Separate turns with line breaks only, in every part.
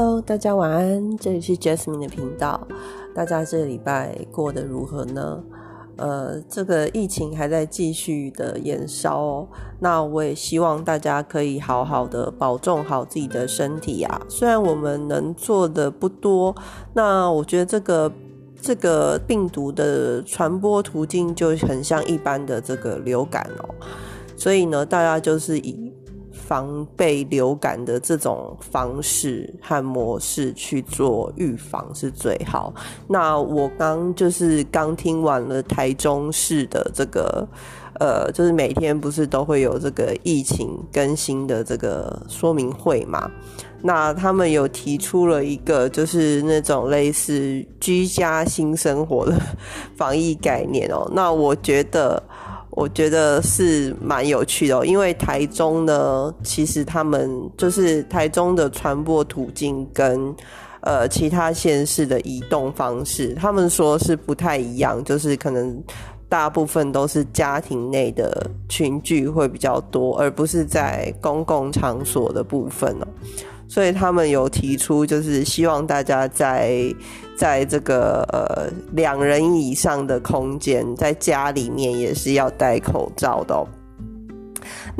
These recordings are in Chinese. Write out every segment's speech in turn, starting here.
Hello，大家晚安，这里是 Jasmine 的频道。大家这礼拜过得如何呢？呃，这个疫情还在继续的延烧哦。那我也希望大家可以好好的保重好自己的身体啊。虽然我们能做的不多，那我觉得这个这个病毒的传播途径就很像一般的这个流感哦。所以呢，大家就是以。防备流感的这种方式和模式去做预防是最好。那我刚就是刚听完了台中市的这个，呃，就是每天不是都会有这个疫情更新的这个说明会嘛？那他们有提出了一个就是那种类似居家新生活的 防疫概念哦。那我觉得。我觉得是蛮有趣的哦，因为台中呢，其实他们就是台中的传播途径跟呃其他县市的移动方式，他们说是不太一样，就是可能大部分都是家庭内的群聚会比较多，而不是在公共场所的部分哦。所以他们有提出，就是希望大家在在这个呃两人以上的空间，在家里面也是要戴口罩的。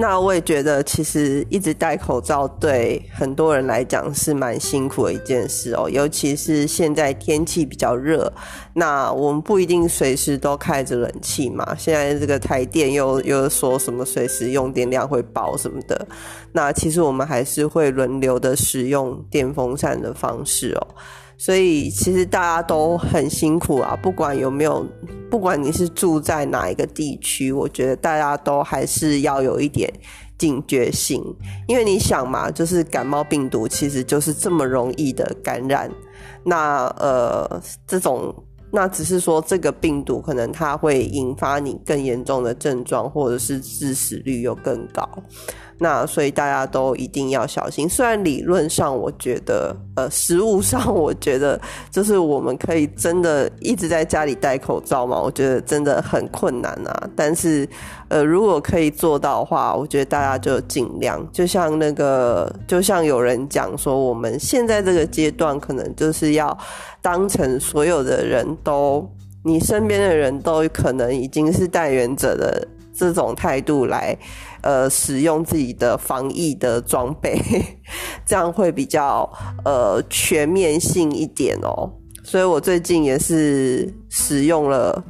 那我也觉得，其实一直戴口罩对很多人来讲是蛮辛苦的一件事哦，尤其是现在天气比较热，那我们不一定随时都开着冷气嘛。现在这个台电又又说什么随时用电量会爆什么的，那其实我们还是会轮流的使用电风扇的方式哦。所以其实大家都很辛苦啊，不管有没有，不管你是住在哪一个地区，我觉得大家都还是要有一点警觉性，因为你想嘛，就是感冒病毒其实就是这么容易的感染，那呃这种那只是说这个病毒可能它会引发你更严重的症状，或者是致死率又更高。那所以大家都一定要小心。虽然理论上，我觉得，呃，实物上，我觉得就是我们可以真的一直在家里戴口罩嘛，我觉得真的很困难啊。但是，呃，如果可以做到的话，我觉得大家就尽量。就像那个，就像有人讲说，我们现在这个阶段，可能就是要当成所有的人都，你身边的人都可能已经是代言者的。这种态度来，呃，使用自己的防疫的装备，这样会比较呃全面性一点哦。所以我最近也是使用了。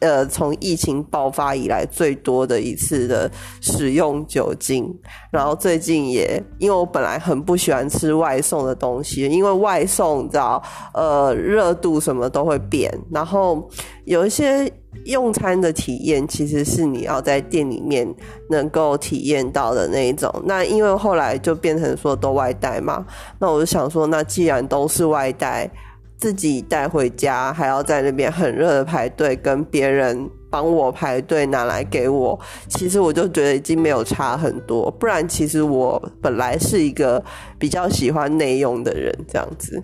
呃，从疫情爆发以来最多的一次的使用酒精，然后最近也因为我本来很不喜欢吃外送的东西，因为外送你知道，呃，热度什么都会变，然后有一些用餐的体验其实是你要在店里面能够体验到的那一种。那因为后来就变成说都外带嘛，那我就想说，那既然都是外带。自己带回家，还要在那边很热的排队，跟别人帮我排队拿来给我。其实我就觉得已经没有差很多。不然，其实我本来是一个比较喜欢内用的人，这样子。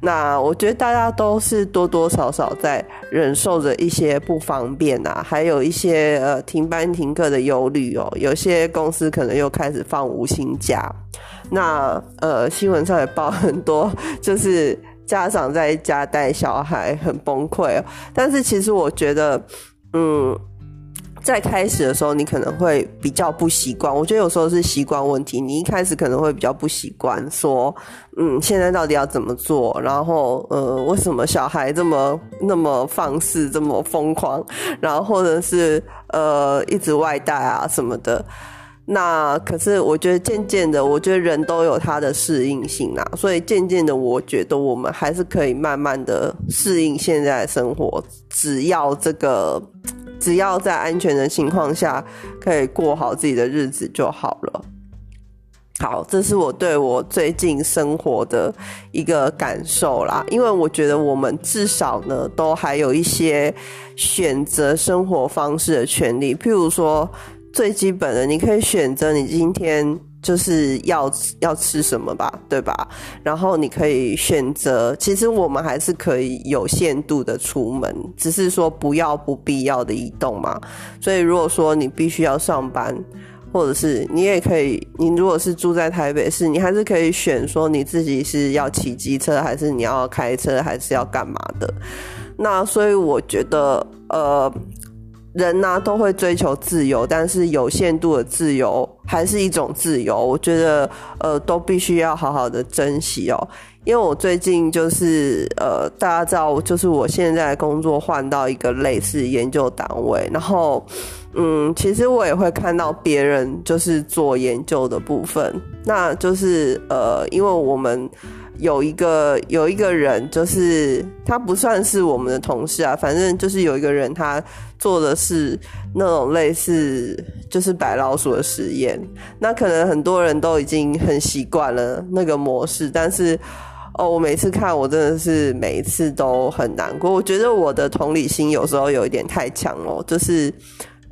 那我觉得大家都是多多少少在忍受着一些不方便啊，还有一些呃停班停课的忧虑哦。有些公司可能又开始放无薪假。那呃新闻上也报很多，就是。家长在家带小孩很崩溃，但是其实我觉得，嗯，在开始的时候你可能会比较不习惯。我觉得有时候是习惯问题，你一开始可能会比较不习惯，说，嗯，现在到底要怎么做？然后，呃，为什么小孩这么那么放肆，这么疯狂？然后或者是呃，一直外带啊什么的。那可是，我觉得渐渐的，我觉得人都有他的适应性啊，所以渐渐的，我觉得我们还是可以慢慢的适应现在的生活，只要这个，只要在安全的情况下，可以过好自己的日子就好了。好，这是我对我最近生活的一个感受啦，因为我觉得我们至少呢，都还有一些选择生活方式的权利，譬如说。最基本的，你可以选择你今天就是要要吃什么吧，对吧？然后你可以选择，其实我们还是可以有限度的出门，只是说不要不必要的移动嘛。所以如果说你必须要上班，或者是你也可以，你如果是住在台北市，你还是可以选说你自己是要骑机车，还是你要开车，还是要干嘛的。那所以我觉得，呃，人呢都会追求自由，但是有限度的自由还是一种自由。我觉得，呃，都必须要好好的珍惜哦。因为我最近就是呃，大家知道，就是我现在工作换到一个类似研究单位，然后嗯，其实我也会看到别人就是做研究的部分，那就是呃，因为我们有一个有一个人，就是他不算是我们的同事啊，反正就是有一个人他做的是那种类似就是白老鼠的实验，那可能很多人都已经很习惯了那个模式，但是。哦，我每次看，我真的是每一次都很难过。我觉得我的同理心有时候有一点太强了，就是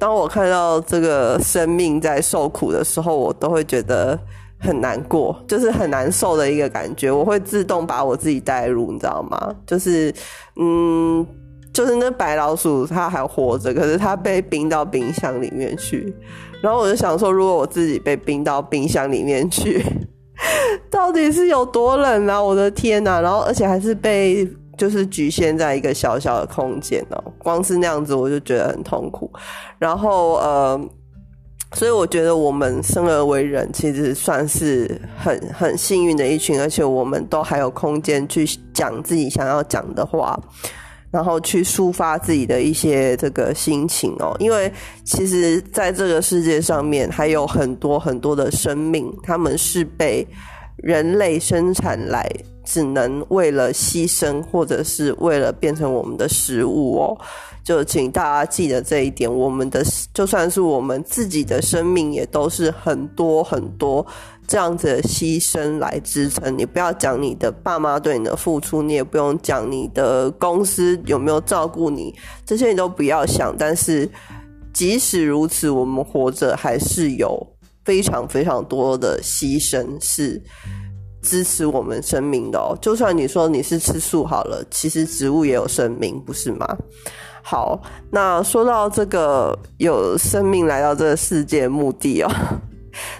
当我看到这个生命在受苦的时候，我都会觉得很难过，就是很难受的一个感觉。我会自动把我自己带入，你知道吗？就是，嗯，就是那白老鼠它还活着，可是它被冰到冰箱里面去。然后我就想说，如果我自己被冰到冰箱里面去。到底是有多冷啊！我的天呐！然后而且还是被就是局限在一个小小的空间哦，光是那样子我就觉得很痛苦。然后呃，所以我觉得我们生而为人，其实算是很很幸运的一群，而且我们都还有空间去讲自己想要讲的话。然后去抒发自己的一些这个心情哦，因为其实在这个世界上面还有很多很多的生命，他们是被人类生产来，只能为了牺牲或者是为了变成我们的食物哦。就请大家记得这一点，我们的就算是我们自己的生命，也都是很多很多。这样子的牺牲来支撑你，不要讲你的爸妈对你的付出，你也不用讲你的公司有没有照顾你，这些你都不要想。但是即使如此，我们活着还是有非常非常多的牺牲是支持我们生命的哦。就算你说你是吃素好了，其实植物也有生命，不是吗？好，那说到这个有生命来到这个世界目的哦。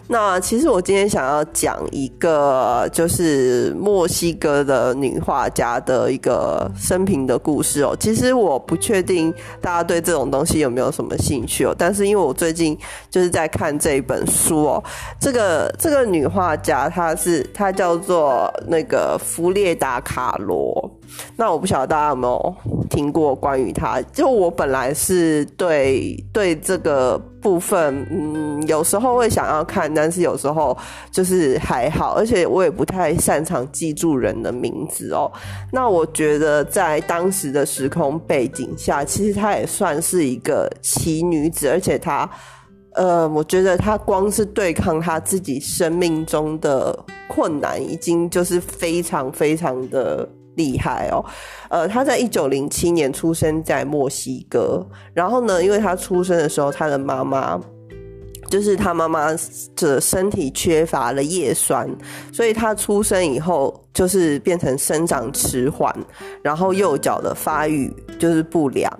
那其实我今天想要讲一个，就是墨西哥的女画家的一个生平的故事哦。其实我不确定大家对这种东西有没有什么兴趣哦。但是因为我最近就是在看这一本书哦，这个这个女画家她是她叫做那个弗列达卡罗。那我不晓得大家有没有听过关于她？就我本来是对对这个部分，嗯，有时候会想要看，但是有时候就是还好，而且我也不太擅长记住人的名字哦。那我觉得在当时的时空背景下，其实她也算是一个奇女子，而且她，呃，我觉得她光是对抗她自己生命中的困难，已经就是非常非常的。厉害哦，呃，他在一九零七年出生在墨西哥，然后呢，因为他出生的时候，他的妈妈就是他妈妈的身体缺乏了叶酸，所以他出生以后。就是变成生长迟缓，然后右脚的发育就是不良。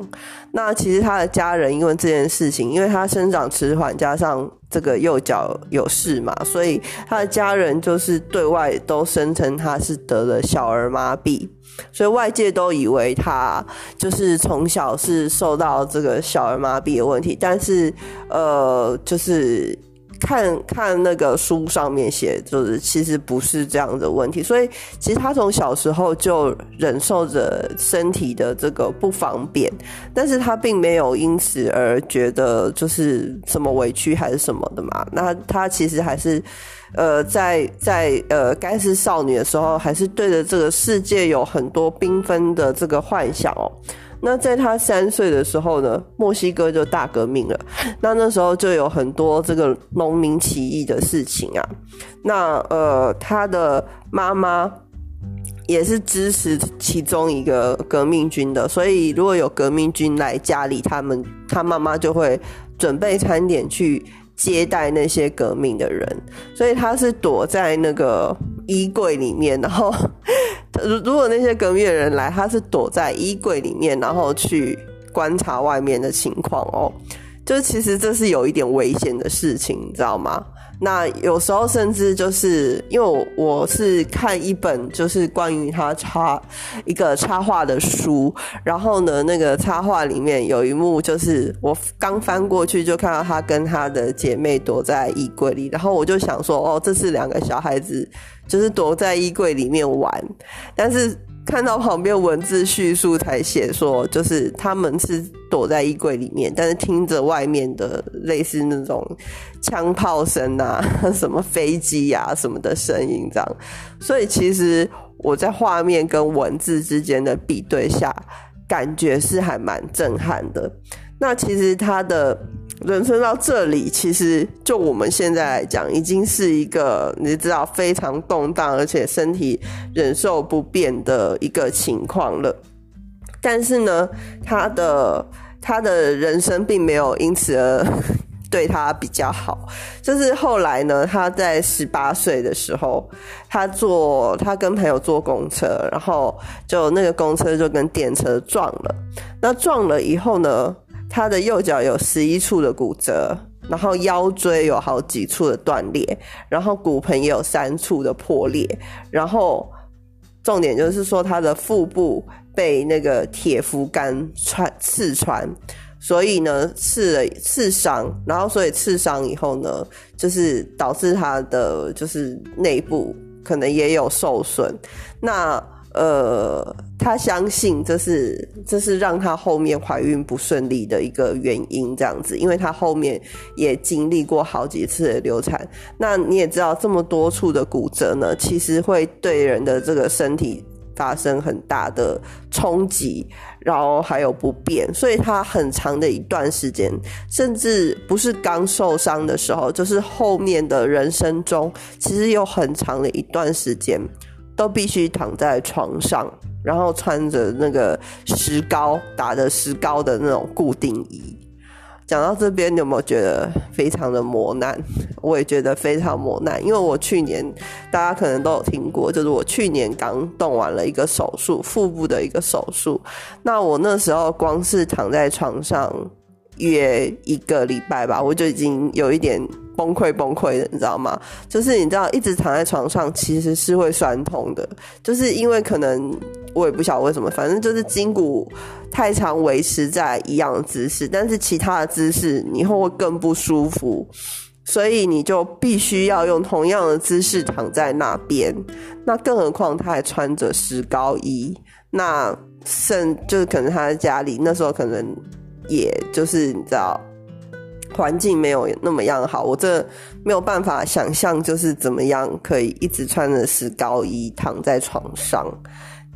那其实他的家人因为这件事情，因为他生长迟缓，加上这个右脚有事嘛，所以他的家人就是对外都声称他是得了小儿麻痹，所以外界都以为他就是从小是受到这个小儿麻痹的问题，但是呃，就是。看看那个书上面写，就是其实不是这样的问题，所以其实他从小时候就忍受着身体的这个不方便，但是他并没有因此而觉得就是什么委屈还是什么的嘛。那他其实还是，呃，在在呃该是少女的时候，还是对着这个世界有很多缤纷的这个幻想哦。那在他三岁的时候呢，墨西哥就大革命了。那那时候就有很多这个农民起义的事情啊。那呃，他的妈妈也是支持其中一个革命军的，所以如果有革命军来家里，他们他妈妈就会准备餐点去接待那些革命的人。所以他是躲在那个衣柜里面，然后。如如果那些革命的人来，他是躲在衣柜里面，然后去观察外面的情况哦。就其实这是有一点危险的事情，你知道吗？那有时候甚至就是因为我是看一本就是关于他插一个插画的书，然后呢，那个插画里面有一幕就是我刚翻过去就看到他跟他的姐妹躲在衣柜里，然后我就想说，哦，这是两个小孩子就是躲在衣柜里面玩，但是。看到旁边文字叙述才写说，就是他们是躲在衣柜里面，但是听着外面的类似那种枪炮声啊、什么飞机啊什么的声音，这样。所以其实我在画面跟文字之间的比对下，感觉是还蛮震撼的。那其实他的。人生到这里，其实就我们现在来讲，已经是一个你知道非常动荡，而且身体忍受不便的一个情况了。但是呢，他的他的人生并没有因此而 对他比较好。就是后来呢，他在十八岁的时候，他坐他跟朋友坐公车，然后就那个公车就跟电车撞了。那撞了以后呢？他的右脚有十一处的骨折，然后腰椎有好几处的断裂，然后骨盆也有三处的破裂，然后重点就是说他的腹部被那个铁符杆穿刺穿，所以呢刺了刺伤，然后所以刺伤以后呢，就是导致他的就是内部可能也有受损，那。呃，他相信这是这是让他后面怀孕不顺利的一个原因，这样子，因为他后面也经历过好几次的流产。那你也知道，这么多处的骨折呢，其实会对人的这个身体发生很大的冲击，然后还有不便。所以他很长的一段时间，甚至不是刚受伤的时候，就是后面的人生中，其实有很长的一段时间。都必须躺在床上，然后穿着那个石膏打的石膏的那种固定衣。讲到这边，你有没有觉得非常的磨难？我也觉得非常磨难，因为我去年大家可能都有听过，就是我去年刚动完了一个手术，腹部的一个手术。那我那时候光是躺在床上约一个礼拜吧，我就已经有一点。崩溃崩溃的，你知道吗？就是你知道，一直躺在床上其实是会酸痛的，就是因为可能我也不晓得为什么，反正就是筋骨太长维持在一样的姿势，但是其他的姿势你会更不舒服，所以你就必须要用同样的姿势躺在那边。那更何况他还穿着石膏衣，那甚就是可能他在家里那时候可能也就是你知道。环境没有那么样好，我这没有办法想象，就是怎么样可以一直穿着石膏衣躺在床上。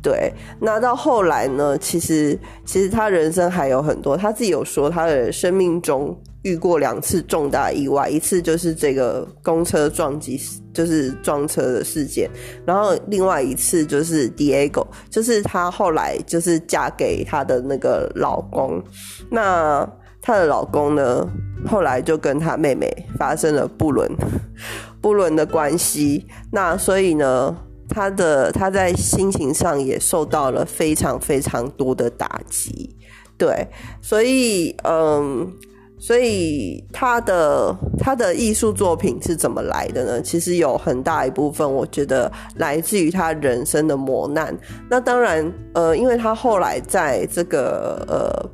对，那到后来呢？其实，其实他人生还有很多，他自己有说，他的生命中遇过两次重大意外，一次就是这个公车撞击，就是撞车的事件，然后另外一次就是 Diego，就是她后来就是嫁给她的那个老公，那。她的老公呢，后来就跟她妹妹发生了不伦 不伦的关系。那所以呢，她的她在心情上也受到了非常非常多的打击。对，所以嗯，所以他的他的艺术作品是怎么来的呢？其实有很大一部分，我觉得来自于他人生的磨难。那当然，呃，因为他后来在这个呃。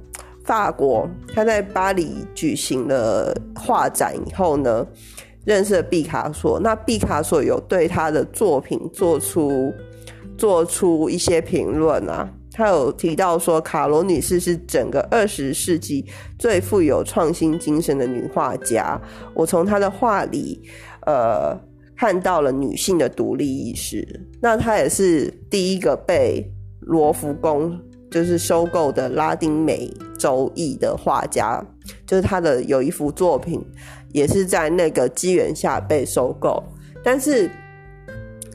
法国，他在巴黎举行了画展以后呢，认识了毕卡索。那毕卡索有对他的作品做出做出一些评论啊，他有提到说，卡罗女士是整个二十世纪最富有创新精神的女画家。我从她的画里，呃，看到了女性的独立意识。那她也是第一个被罗浮宫。就是收购的拉丁美洲裔的画家，就是她的有一幅作品，也是在那个机缘下被收购，但是。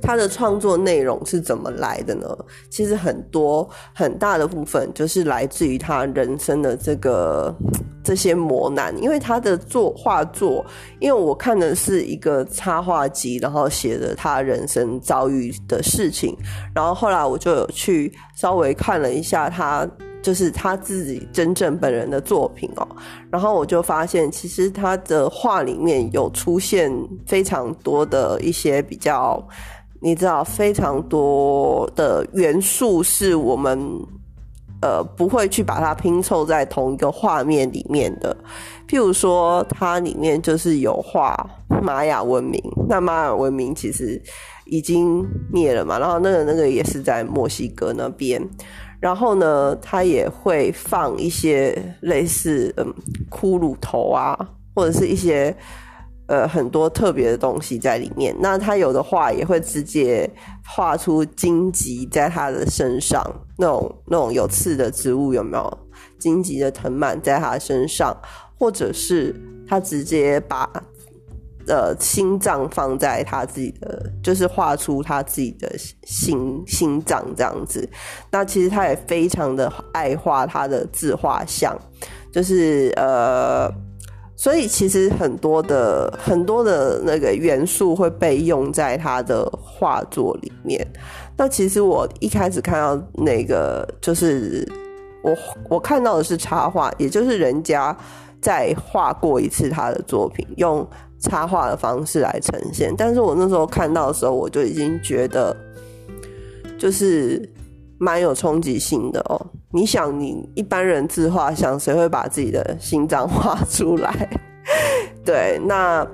他的创作内容是怎么来的呢？其实很多很大的部分就是来自于他人生的这个 这些磨难。因为他的作画作，因为我看的是一个插画集，然后写的他人生遭遇的事情，然后后来我就有去稍微看了一下他就是他自己真正本人的作品哦。然后我就发现，其实他的画里面有出现非常多的一些比较，你知道，非常多的元素是我们呃不会去把它拼凑在同一个画面里面的。譬如说，它里面就是有画玛雅文明，那玛雅文明其实已经灭了嘛，然后那个那个也是在墨西哥那边，然后呢，它也会放一些类似嗯骷髅头啊，或者是一些呃很多特别的东西在里面。那他有的画也会直接画出荆棘在他的身上，那种那种有刺的植物有没有？荆棘的藤蔓在他身上。或者是他直接把呃心脏放在他自己的，就是画出他自己的心心脏这样子。那其实他也非常的爱画他的自画像，就是呃，所以其实很多的很多的那个元素会被用在他的画作里面。那其实我一开始看到那个，就是我我看到的是插画，也就是人家。再画过一次他的作品，用插画的方式来呈现。但是我那时候看到的时候，我就已经觉得，就是蛮有冲击性的哦。你想，你一般人自画像，谁会把自己的心脏画出来？对，那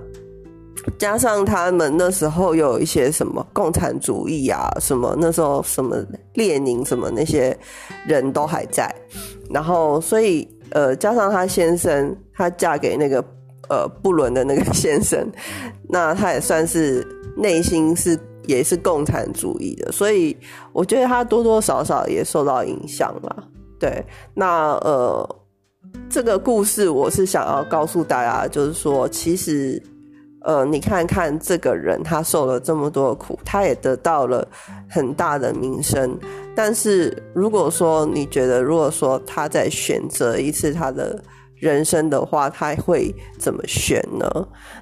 加上他们那时候有一些什么共产主义啊，什么那时候什么列宁什么那些人都还在，然后所以。呃，加上她先生，她嫁给那个呃布伦的那个先生，那她也算是内心是也是共产主义的，所以我觉得他多多少少也受到影响了。对，那呃，这个故事我是想要告诉大家，就是说，其实呃，你看看这个人，他受了这么多苦，他也得到了很大的名声。但是如果说你觉得，如果说他在选择一次他的人生的话，他会怎么选呢？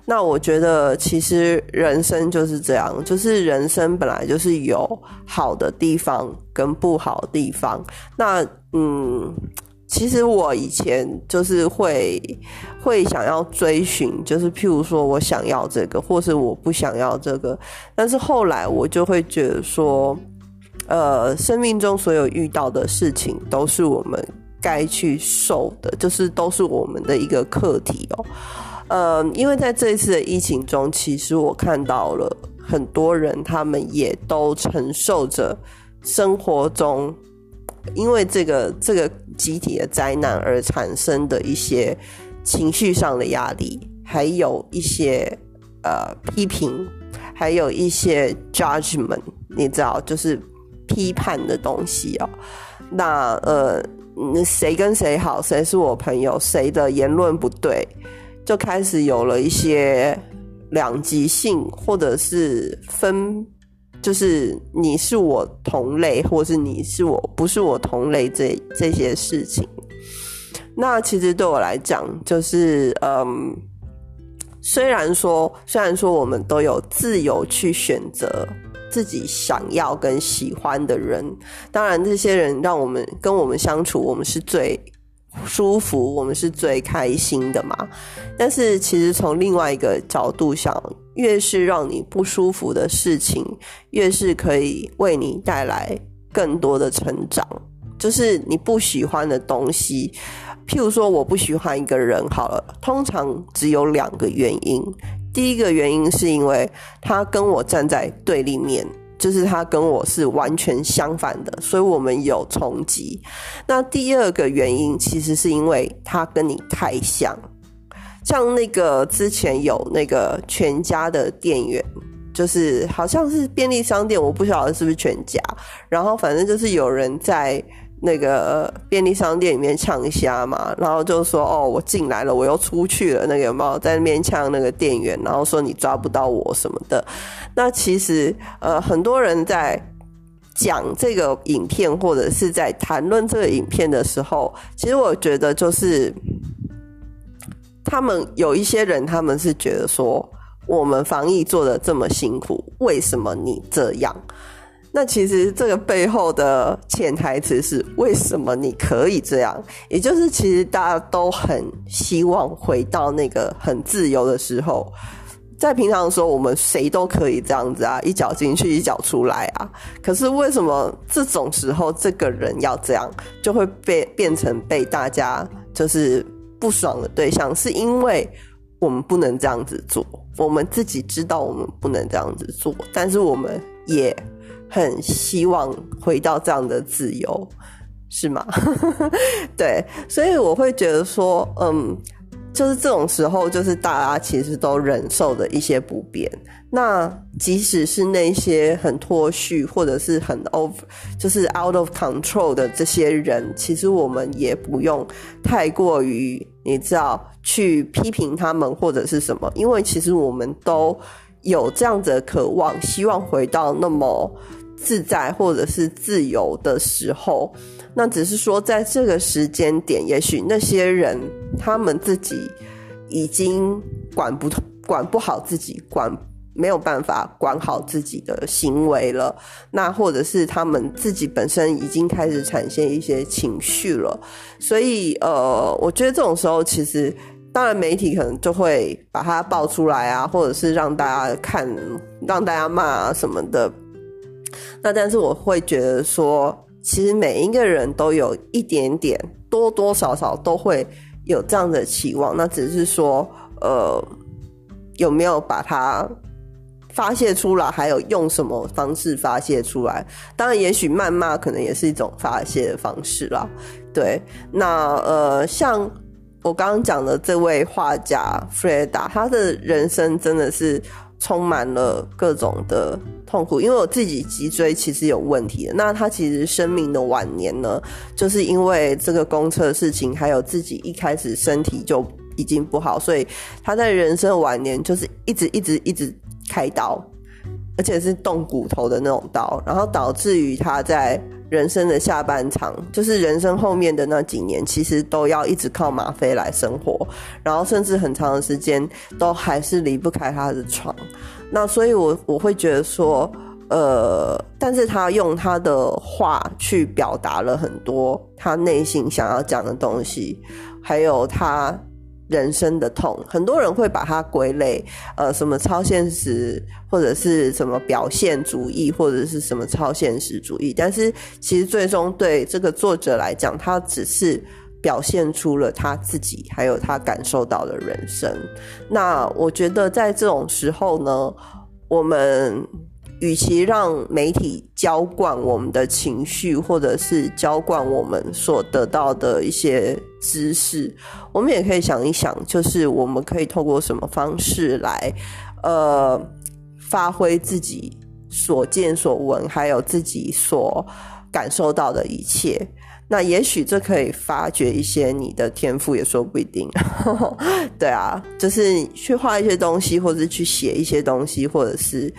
那我觉得其实人生就是这样，就是人生本来就是有好的地方跟不好的地方。那嗯，其实我以前就是会会想要追寻，就是譬如说我想要这个，或是我不想要这个，但是后来我就会觉得说。呃，生命中所有遇到的事情都是我们该去受的，就是都是我们的一个课题哦。呃，因为在这一次的疫情中，其实我看到了很多人，他们也都承受着生活中因为这个这个集体的灾难而产生的一些情绪上的压力，还有一些呃批评，还有一些 judgment，你知道，就是。批判的东西哦，那呃，谁跟谁好，谁是我朋友，谁的言论不对，就开始有了一些两极性，或者是分，就是你是我同类，或是你是我不是我同类，这这些事情。那其实对我来讲，就是嗯，虽然说，虽然说我们都有自由去选择。自己想要跟喜欢的人，当然这些人让我们跟我们相处，我们是最舒服，我们是最开心的嘛。但是其实从另外一个角度想，越是让你不舒服的事情，越是可以为你带来更多的成长。就是你不喜欢的东西，譬如说我不喜欢一个人，好了，通常只有两个原因。第一个原因是因为他跟我站在对立面，就是他跟我是完全相反的，所以我们有冲击。那第二个原因其实是因为他跟你太像，像那个之前有那个全家的店员，就是好像是便利商店，我不晓得是不是全家，然后反正就是有人在。那个便利商店里面呛虾嘛，然后就说哦，我进来了，我又出去了。那个有没有在那边呛那个店员，然后说你抓不到我什么的？那其实呃，很多人在讲这个影片或者是在谈论这个影片的时候，其实我觉得就是他们有一些人，他们是觉得说我们防疫做的这么辛苦，为什么你这样？那其实这个背后的潜台词是为什么你可以这样？也就是其实大家都很希望回到那个很自由的时候。在平常的时候，我们谁都可以这样子啊，一脚进去，一脚出来啊。可是为什么这种时候，这个人要这样，就会被变成被大家就是不爽的对象？是因为我们不能这样子做，我们自己知道我们不能这样子做，但是我们也很希望回到这样的自由，是吗？对，所以我会觉得说，嗯。就是这种时候，就是大家其实都忍受的一些不便。那即使是那些很脱序或者是很 over，就是 out of control 的这些人，其实我们也不用太过于你知道去批评他们或者是什么，因为其实我们都有这样子的渴望，希望回到那么自在或者是自由的时候。那只是说，在这个时间点，也许那些人他们自己已经管不管不好自己，管没有办法管好自己的行为了。那或者是他们自己本身已经开始产生一些情绪了。所以，呃，我觉得这种时候，其实当然媒体可能就会把它爆出来啊，或者是让大家看，让大家骂啊什么的。那但是我会觉得说。其实每一个人都有一点点，多多少少都会有这样的期望。那只是说，呃，有没有把它发泄出来，还有用什么方式发泄出来？当然，也许谩骂可能也是一种发泄的方式啦。对，那呃，像我刚刚讲的这位画家弗雷达，他的人生真的是充满了各种的。痛苦，因为我自己脊椎其实有问题的。那他其实生命的晚年呢，就是因为这个公车事情，还有自己一开始身体就已经不好，所以他在人生晚年就是一直一直一直开刀，而且是动骨头的那种刀，然后导致于他在人生的下半场，就是人生后面的那几年，其实都要一直靠吗啡来生活，然后甚至很长的时间都还是离不开他的床。那所以，我我会觉得说，呃，但是他用他的话去表达了很多他内心想要讲的东西，还有他人生的痛。很多人会把它归类，呃，什么超现实，或者是什么表现主义，或者是什么超现实主义。但是，其实最终对这个作者来讲，他只是。表现出了他自己，还有他感受到的人生。那我觉得在这种时候呢，我们与其让媒体浇灌我们的情绪，或者是浇灌我们所得到的一些知识，我们也可以想一想，就是我们可以透过什么方式来，呃，发挥自己所见所闻，还有自己所感受到的一切。那也许这可以发掘一些你的天赋，也说不一定。对啊，就是去画一些东西，或者去写一些东西，或者是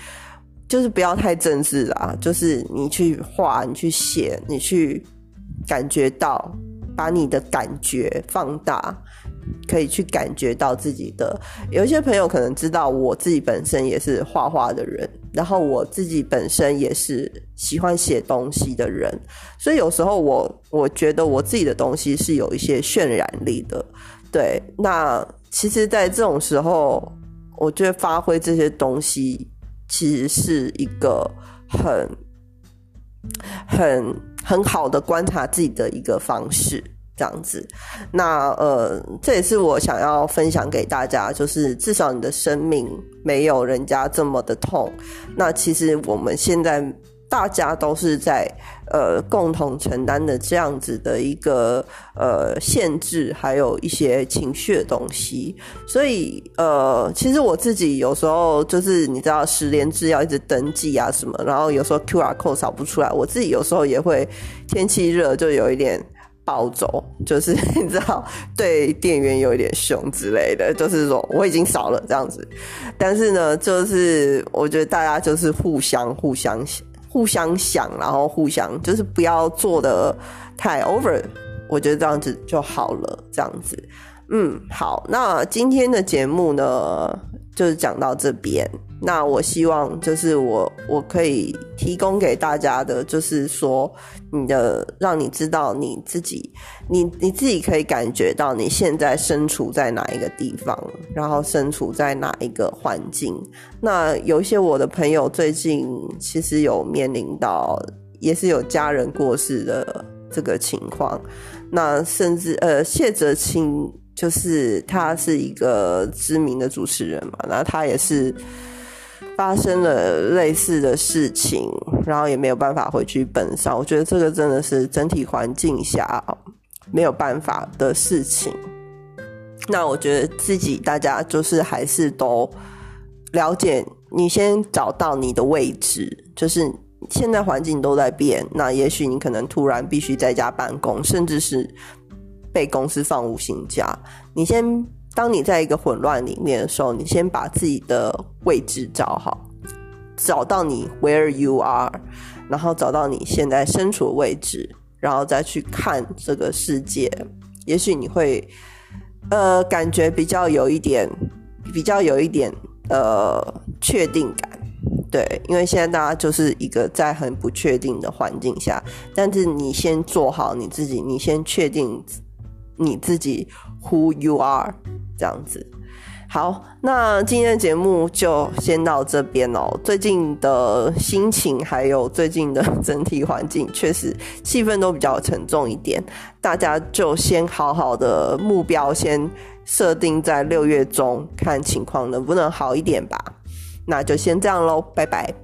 就是不要太正式啦。就是你去画，你去写，你去感觉到，把你的感觉放大。可以去感觉到自己的，有一些朋友可能知道，我自己本身也是画画的人，然后我自己本身也是喜欢写东西的人，所以有时候我我觉得我自己的东西是有一些渲染力的。对，那其实，在这种时候，我觉得发挥这些东西，其实是一个很很很好的观察自己的一个方式。这样子，那呃，这也是我想要分享给大家，就是至少你的生命没有人家这么的痛。那其实我们现在大家都是在呃共同承担的这样子的一个呃限制，还有一些情绪的东西。所以呃，其实我自己有时候就是你知道，十连制要一直登记啊什么，然后有时候 Q R code 扫不出来，我自己有时候也会天气热就有一点。暴走就是 你知道，对店员有一点凶之类的，就是说我已经扫了这样子，但是呢，就是我觉得大家就是互相互相互相想，然后互相就是不要做的太 over，我觉得这样子就好了，这样子，嗯，好，那今天的节目呢，就是讲到这边。那我希望就是我我可以提供给大家的，就是说你的让你知道你自己，你你自己可以感觉到你现在身处在哪一个地方，然后身处在哪一个环境。那有一些我的朋友最近其实有面临到，也是有家人过世的这个情况。那甚至呃谢哲青就是他是一个知名的主持人嘛，那他也是。发生了类似的事情，然后也没有办法回去本上。我觉得这个真的是整体环境下没有办法的事情。那我觉得自己大家就是还是都了解，你先找到你的位置，就是现在环境都在变，那也许你可能突然必须在家办公，甚至是被公司放五星假，你先。当你在一个混乱里面的时候，你先把自己的位置找好，找到你 where you are，然后找到你现在身处的位置，然后再去看这个世界，也许你会呃感觉比较有一点，比较有一点呃确定感，对，因为现在大家就是一个在很不确定的环境下，但是你先做好你自己，你先确定你自己 who you are。这样子，好，那今天的节目就先到这边哦。最近的心情还有最近的整体环境，确实气氛都比较沉重一点。大家就先好好的目标，先设定在六月中，看情况能不能好一点吧。那就先这样喽，拜拜。